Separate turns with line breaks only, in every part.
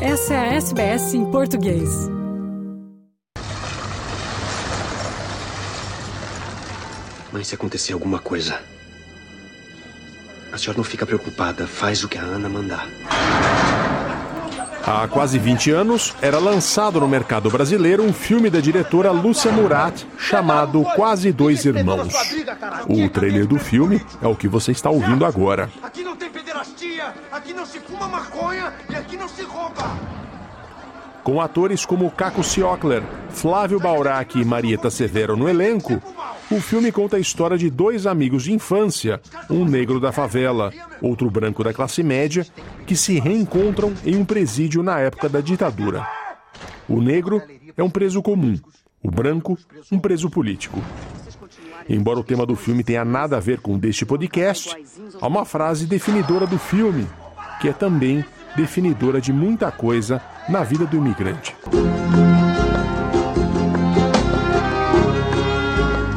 Essa é a SBS em português.
Mãe, se acontecer alguma coisa, a senhora não fica preocupada. Faz o que a Ana mandar.
Há quase 20 anos, era lançado no mercado brasileiro um filme da diretora Lúcia Murat chamado Quase Dois Irmãos. O trailer do filme é o que você está ouvindo agora.
Aqui não se fuma maconha e aqui não se rouba.
Com atores como Caco Ciocler, Flávio Baurac e Marieta Severo no elenco, o filme conta a história de dois amigos de infância, um negro da favela, outro branco da classe média, que se reencontram em um presídio na época da ditadura. O negro é um preso comum, o branco, um preso político. Embora o tema do filme tenha nada a ver com deste podcast, há uma frase definidora do filme, que é também definidora de muita coisa na vida do imigrante.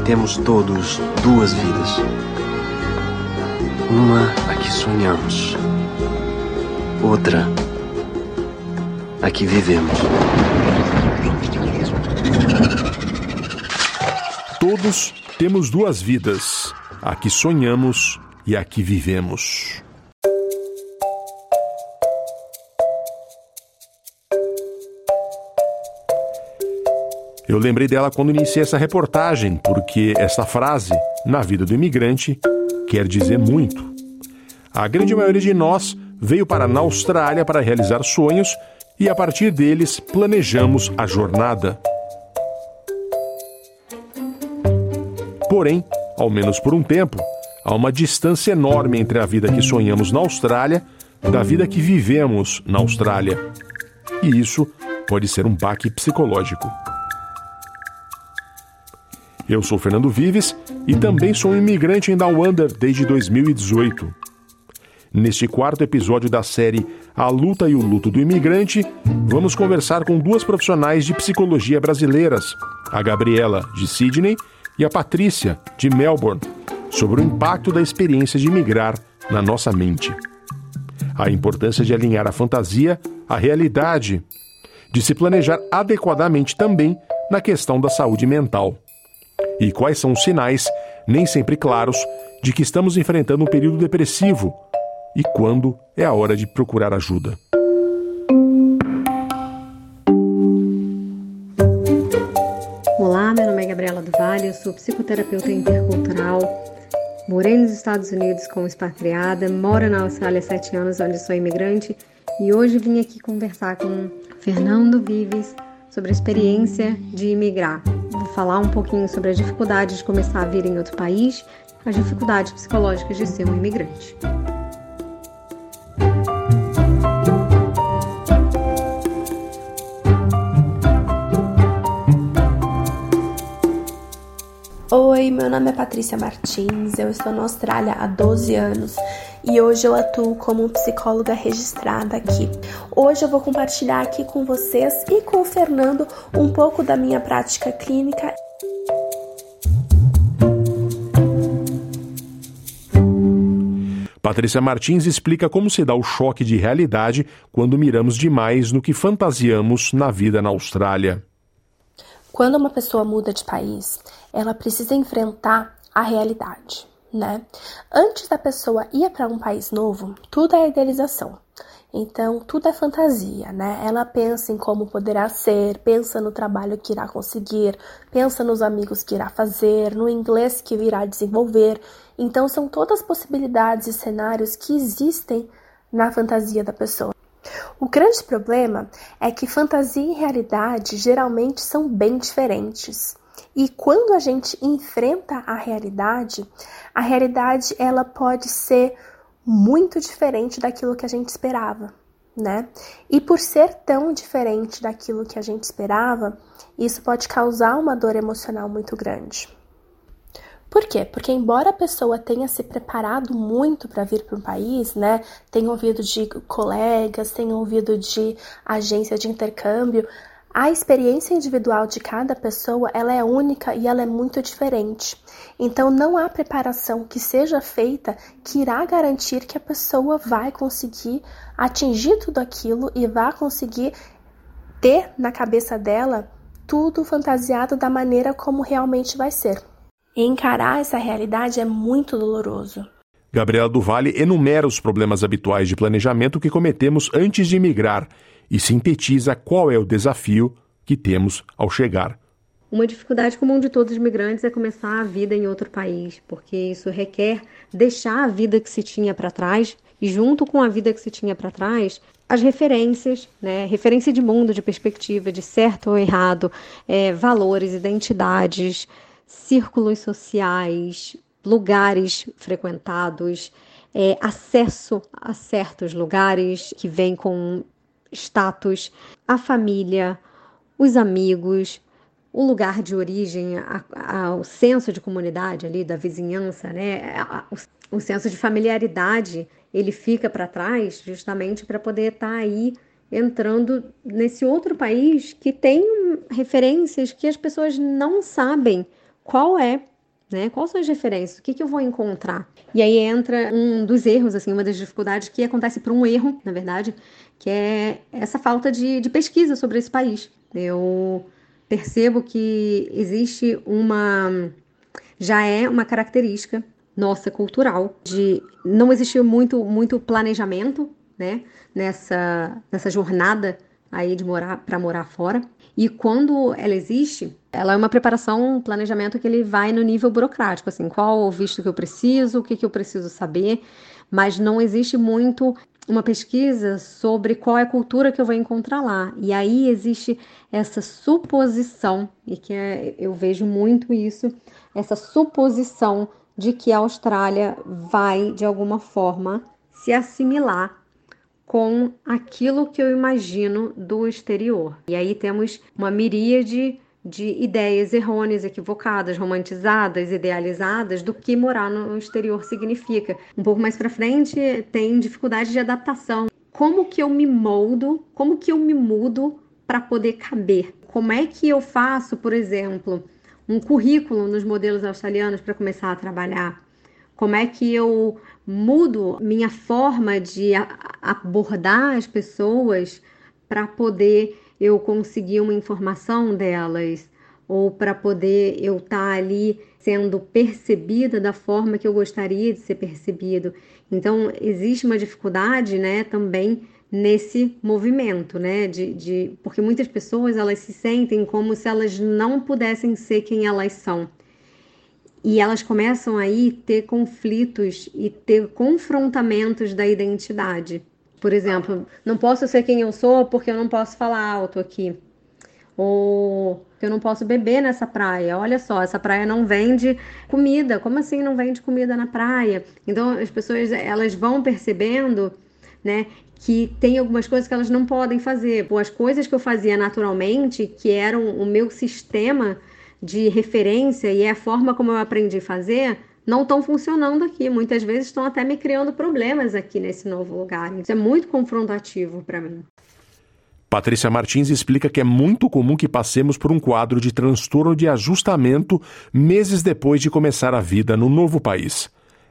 Temos todos duas vidas. Uma a que sonhamos, outra a que vivemos.
Todos temos duas vidas, a que sonhamos e a que vivemos. Eu lembrei dela quando iniciei essa reportagem, porque essa frase, na vida do imigrante, quer dizer muito. A grande maioria de nós veio para na Austrália para realizar sonhos e a partir deles planejamos a jornada. Porém, ao menos por um tempo, há uma distância enorme entre a vida que sonhamos na Austrália da vida que vivemos na Austrália. E isso pode ser um baque psicológico. Eu sou Fernando Vives e também sou um imigrante em Down desde 2018. Neste quarto episódio da série A Luta e o Luto do Imigrante, vamos conversar com duas profissionais de psicologia brasileiras, a Gabriela, de Sydney, e a Patrícia, de Melbourne, sobre o impacto da experiência de imigrar na nossa mente. A importância de alinhar a fantasia à realidade, de se planejar adequadamente também na questão da saúde mental e quais são os sinais, nem sempre claros, de que estamos enfrentando um período depressivo e quando é a hora de procurar ajuda.
Gabriela do Vale, eu sou psicoterapeuta intercultural. Morei nos Estados Unidos como expatriada, moro na Austrália há sete anos, onde sou imigrante, e hoje vim aqui conversar com Fernando Vives sobre a experiência de imigrar. Vou falar um pouquinho sobre a dificuldade de começar a vir em outro país, as dificuldades psicológicas de ser um imigrante.
Oi, meu nome é Patrícia Martins, eu estou na Austrália há 12 anos e hoje eu atuo como psicóloga registrada aqui. Hoje eu vou compartilhar aqui com vocês e com o Fernando um pouco da minha prática clínica.
Patrícia Martins explica como se dá o choque de realidade quando miramos demais no que fantasiamos na vida na Austrália.
Quando uma pessoa muda de país, ela precisa enfrentar a realidade, né? Antes da pessoa ir para um país novo, tudo é idealização. Então, tudo é fantasia, né? Ela pensa em como poderá ser, pensa no trabalho que irá conseguir, pensa nos amigos que irá fazer, no inglês que virá desenvolver. Então, são todas possibilidades e cenários que existem na fantasia da pessoa. O grande problema é que fantasia e realidade geralmente são bem diferentes. E quando a gente enfrenta a realidade, a realidade ela pode ser muito diferente daquilo que a gente esperava, né? E por ser tão diferente daquilo que a gente esperava, isso pode causar uma dor emocional muito grande. Por quê? Porque embora a pessoa tenha se preparado muito para vir para um país, né, tenha ouvido de colegas, tenha ouvido de agência de intercâmbio, A experiência individual de cada pessoa, ela é única e ela é muito diferente. Então não há preparação que seja feita que irá garantir que a pessoa vai conseguir atingir tudo aquilo e vai conseguir ter na cabeça dela tudo fantasiado da maneira como realmente vai ser. E encarar essa realidade é muito doloroso.
Gabriela Duvalle enumera os problemas habituais de planejamento que cometemos antes de migrar e sintetiza qual é o desafio que temos ao chegar.
Uma dificuldade comum de todos os migrantes é começar a vida em outro país, porque isso requer deixar a vida que se tinha para trás e, junto com a vida que se tinha para trás, as referências, né? referência de mundo, de perspectiva, de certo ou errado, é, valores, identidades, círculos sociais, lugares frequentados, é, acesso a certos lugares que vêm com status, a família, os amigos, o lugar de origem, a, a, o senso de comunidade ali, da vizinhança, né? O, o, senso de familiaridade, ele fica para trás justamente para poder estar tá aí entrando nesse outro país que tem referências que as pessoas não sabem qual é né? Quais são as referências? O que, que eu vou encontrar? E aí entra um dos erros, assim, uma das dificuldades que acontece por um erro, na verdade, que é essa falta de, de pesquisa sobre esse país. Eu percebo que existe uma. já é uma característica nossa cultural de não existir muito, muito planejamento, né? Nessa, nessa jornada aí de morar para morar fora. E quando ela existe, ela é uma preparação, um planejamento que ele vai no nível burocrático, assim, qual o visto que eu preciso, o que, que eu preciso saber, mas não existe muito uma pesquisa sobre qual é a cultura que eu vou encontrar lá. E aí existe essa suposição, e que é, eu vejo muito isso, essa suposição de que a Austrália vai, de alguma forma, se assimilar com aquilo que eu imagino do exterior. E aí temos uma miríade de ideias errôneas, equivocadas, romantizadas, idealizadas do que morar no exterior significa. Um pouco mais para frente tem dificuldade de adaptação. Como que eu me moldo? Como que eu me mudo para poder caber? Como é que eu faço, por exemplo, um currículo nos modelos australianos para começar a trabalhar? Como é que eu mudo minha forma de abordar as pessoas para poder eu conseguir uma informação delas ou para poder eu estar tá ali sendo percebida da forma que eu gostaria de ser percebido. Então existe uma dificuldade, né, também nesse movimento, né, de, de porque muitas pessoas elas se sentem como se elas não pudessem ser quem elas são e elas começam aí ter conflitos e ter confrontamentos da identidade. Por exemplo, não posso ser quem eu sou porque eu não posso falar alto aqui. Ou eu não posso beber nessa praia. Olha só, essa praia não vende comida. Como assim não vende comida na praia? Então as pessoas elas vão percebendo, né, que tem algumas coisas que elas não podem fazer. Ou as coisas que eu fazia naturalmente, que eram o meu sistema de referência e é a forma como eu aprendi a fazer, não estão funcionando aqui. Muitas vezes estão até me criando problemas aqui nesse novo lugar. Isso é muito confrontativo para mim.
Patrícia Martins explica que é muito comum que passemos por um quadro de transtorno de ajustamento meses depois de começar a vida no novo país.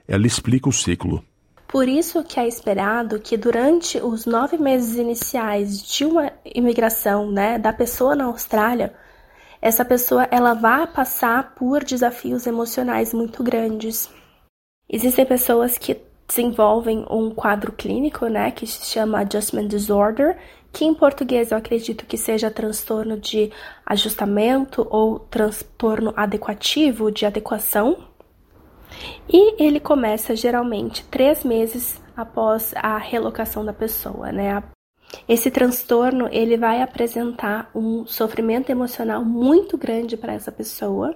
Ela explica o ciclo.
Por isso que é esperado que durante os nove meses iniciais de uma imigração, né, da pessoa na Austrália, essa pessoa ela vai passar por desafios emocionais muito grandes. Existem pessoas que desenvolvem um quadro clínico, né, que se chama Adjustment Disorder, que em português eu acredito que seja transtorno de ajustamento ou transtorno adequativo de adequação. E ele começa geralmente três meses após a relocação da pessoa, né? Esse transtorno ele vai apresentar um sofrimento emocional muito grande para essa pessoa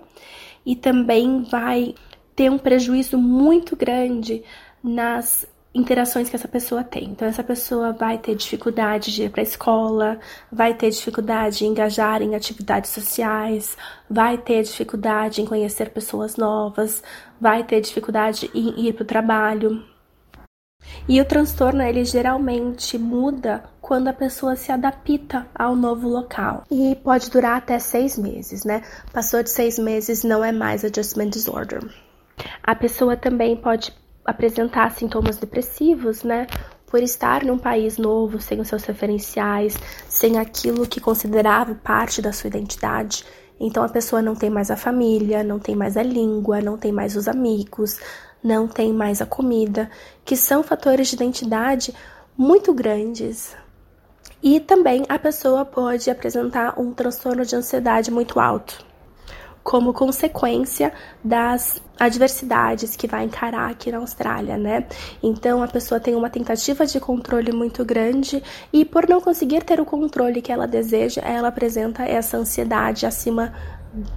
e também vai ter um prejuízo muito grande nas interações que essa pessoa tem. Então, essa pessoa vai ter dificuldade de ir para a escola, vai ter dificuldade de engajar em atividades sociais, vai ter dificuldade em conhecer pessoas novas, vai ter dificuldade em ir para o trabalho. E o transtorno ele geralmente muda quando a pessoa se adapta ao novo local e pode durar até seis meses, né? Passou de seis meses não é mais adjustment disorder. A pessoa também pode apresentar sintomas depressivos, né? Por estar num país novo, sem os seus referenciais, sem aquilo que considerava parte da sua identidade. Então a pessoa não tem mais a família, não tem mais a língua, não tem mais os amigos, não tem mais a comida, que são fatores de identidade muito grandes. E também a pessoa pode apresentar um transtorno de ansiedade muito alto como consequência das adversidades que vai encarar aqui na Austrália, né? Então a pessoa tem uma tentativa de controle muito grande e por não conseguir ter o controle que ela deseja, ela apresenta essa ansiedade acima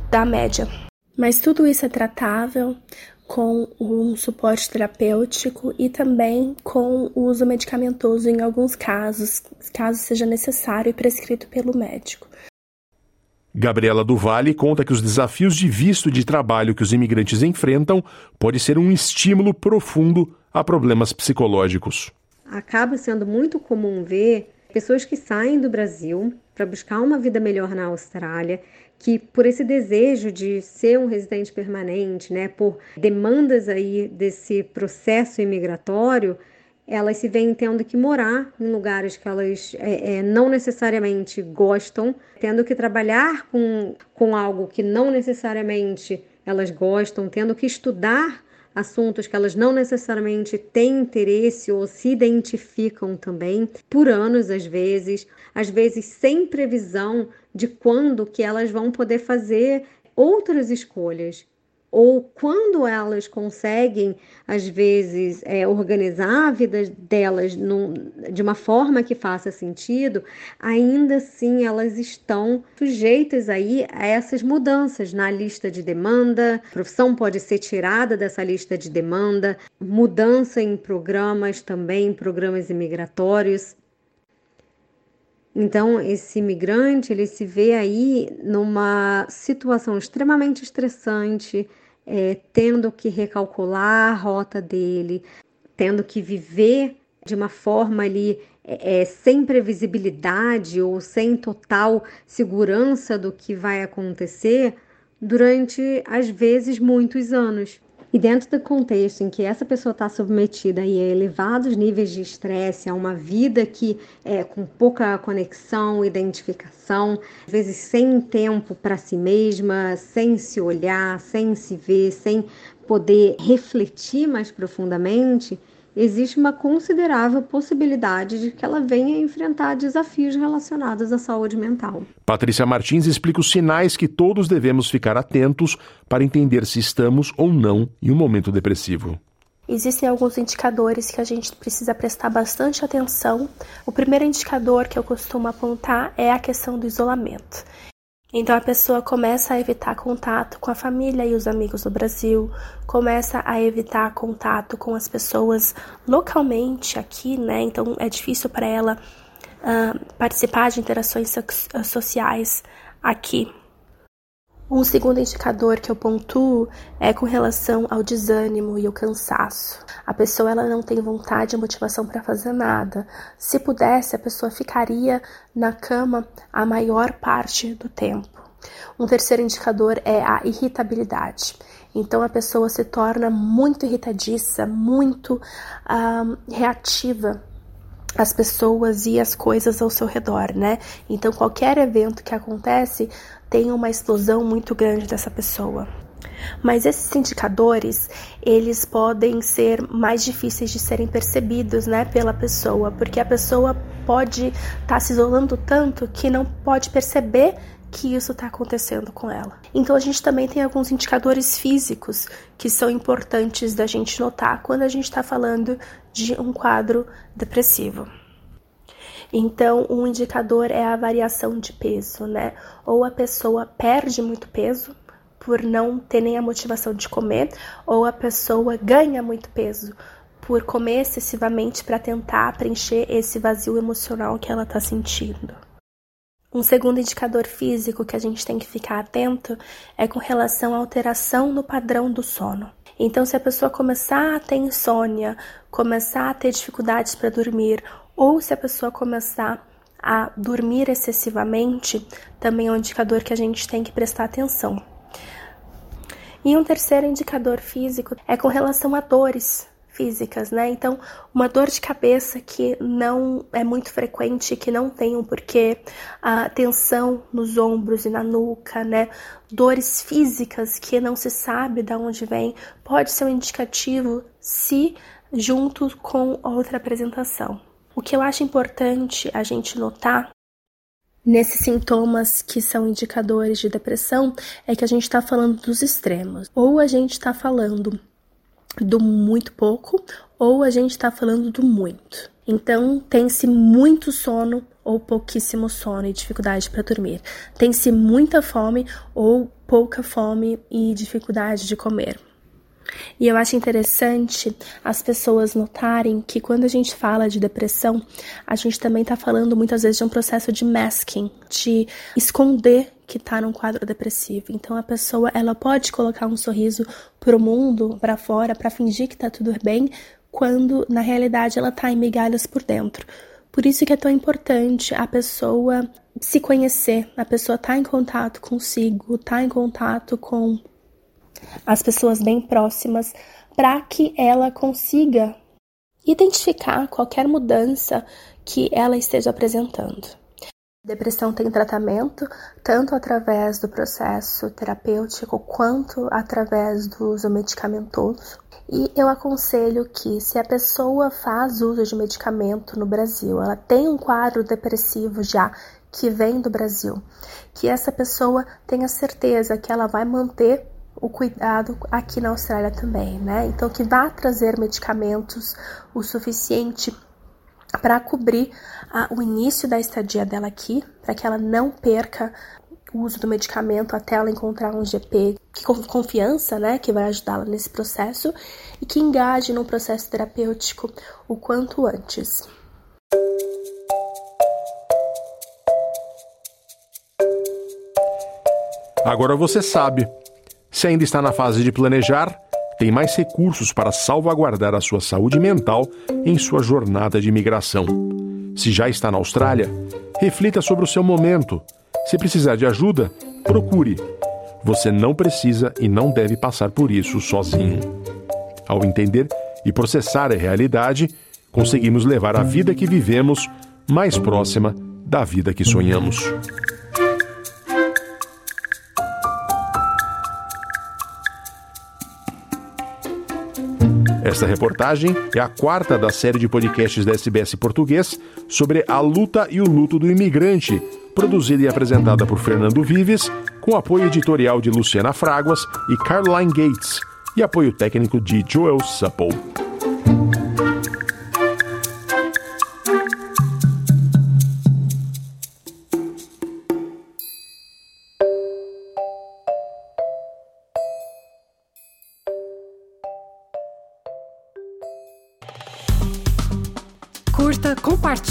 da média. Mas tudo isso é tratável com um suporte terapêutico e também com o uso medicamentoso em alguns casos, caso seja necessário e prescrito pelo médico.
Gabriela Duvalle conta que os desafios de visto de trabalho que os imigrantes enfrentam pode ser um estímulo profundo a problemas psicológicos.
Acaba sendo muito comum ver pessoas que saem do Brasil para buscar uma vida melhor na Austrália, que por esse desejo de ser um residente permanente, né, por demandas aí desse processo imigratório, elas se veem tendo que morar em lugares que elas é, é, não necessariamente gostam, tendo que trabalhar com, com algo que não necessariamente elas gostam, tendo que estudar assuntos que elas não necessariamente têm interesse ou se identificam também, por anos às vezes, às vezes sem previsão de quando que elas vão poder fazer outras escolhas ou quando elas conseguem, às vezes, é, organizar a vida delas num, de uma forma que faça sentido, ainda assim elas estão sujeitas aí a essas mudanças na lista de demanda. A profissão pode ser tirada dessa lista de demanda, mudança em programas também, programas imigratórios. Então, esse imigrante, ele se vê aí numa situação extremamente estressante, é, tendo que recalcular a rota dele, tendo que viver de uma forma ali é, é, sem previsibilidade ou sem total segurança do que vai acontecer durante, às vezes, muitos anos. E dentro do contexto em que essa pessoa está submetida a elevados níveis de estresse, a uma vida que é com pouca conexão, identificação, às vezes sem tempo para si mesma, sem se olhar, sem se ver, sem poder refletir mais profundamente, existe uma considerável possibilidade de que ela venha enfrentar desafios relacionados à saúde mental.
Patrícia Martins explica os sinais que todos devemos ficar atentos para entender se estamos ou não em um momento depressivo.
Existem alguns indicadores que a gente precisa prestar bastante atenção. O primeiro indicador que eu costumo apontar é a questão do isolamento. Então a pessoa começa a evitar contato com a família e os amigos do Brasil, começa a evitar contato com as pessoas localmente aqui, né? Então é difícil para ela uh, participar de interações so sociais aqui. Um segundo indicador que eu pontuo é com relação ao desânimo e o cansaço. A pessoa ela não tem vontade e motivação para fazer nada. Se pudesse, a pessoa ficaria na cama a maior parte do tempo. Um terceiro indicador é a irritabilidade. Então a pessoa se torna muito irritadiça, muito um, reativa as pessoas e as coisas ao seu redor, né? Então qualquer evento que acontece tem uma explosão muito grande dessa pessoa. Mas esses indicadores, eles podem ser mais difíceis de serem percebidos, né, pela pessoa, porque a pessoa pode estar tá se isolando tanto que não pode perceber que isso está acontecendo com ela. Então a gente também tem alguns indicadores físicos que são importantes da gente notar quando a gente está falando de um quadro depressivo. Então, um indicador é a variação de peso, né? Ou a pessoa perde muito peso por não ter nem a motivação de comer, ou a pessoa ganha muito peso por comer excessivamente para tentar preencher esse vazio emocional que ela está sentindo. Um segundo indicador físico que a gente tem que ficar atento é com relação à alteração no padrão do sono. Então, se a pessoa começar a ter insônia, começar a ter dificuldades para dormir, ou se a pessoa começar a dormir excessivamente, também é um indicador que a gente tem que prestar atenção. E um terceiro indicador físico é com relação a dores físicas, né? Então, uma dor de cabeça que não é muito frequente, que não tem um porquê, a tensão nos ombros e na nuca, né? Dores físicas que não se sabe de onde vem, pode ser um indicativo se junto com outra apresentação. O que eu acho importante a gente notar nesses sintomas que são indicadores de depressão é que a gente está falando dos extremos. Ou a gente está falando do muito pouco, ou a gente está falando do muito. Então, tem-se muito sono ou pouquíssimo sono e dificuldade para dormir. Tem-se muita fome ou pouca fome e dificuldade de comer. E eu acho interessante as pessoas notarem que quando a gente fala de depressão, a gente também está falando muitas vezes de um processo de masking, de esconder que está num quadro depressivo. Então a pessoa ela pode colocar um sorriso pro mundo, para fora, para fingir que está tudo bem, quando na realidade ela está em migalhas por dentro. Por isso que é tão importante a pessoa se conhecer, a pessoa estar tá em contato consigo, estar tá em contato com as pessoas bem próximas, para que ela consiga identificar qualquer mudança que ela esteja apresentando. Depressão tem tratamento tanto através do processo terapêutico quanto através do uso medicamentoso. E eu aconselho que, se a pessoa faz uso de medicamento no Brasil, ela tem um quadro depressivo já que vem do Brasil, que essa pessoa tenha certeza que ela vai manter o cuidado aqui na Austrália também, né? Então, que vá trazer medicamentos o suficiente para cobrir a, o início da estadia dela aqui, para que ela não perca o uso do medicamento até ela encontrar um GP com confiança, né, que vai ajudá-la nesse processo e que engaje no processo terapêutico o quanto antes.
Agora você sabe. Se ainda está na fase de planejar, tem mais recursos para salvaguardar a sua saúde mental em sua jornada de imigração. Se já está na Austrália, reflita sobre o seu momento. Se precisar de ajuda, procure. Você não precisa e não deve passar por isso sozinho. Ao entender e processar a realidade, conseguimos levar a vida que vivemos mais próxima da vida que sonhamos. Esta reportagem é a quarta da série de podcasts da SBS Português sobre a luta e o luto do imigrante, produzida e apresentada por Fernando Vives, com apoio editorial de Luciana Fraguas e Caroline Gates, e apoio técnico de Joel Supple.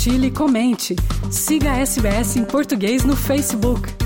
Compartilhe, comente. Siga a SBS em português no Facebook.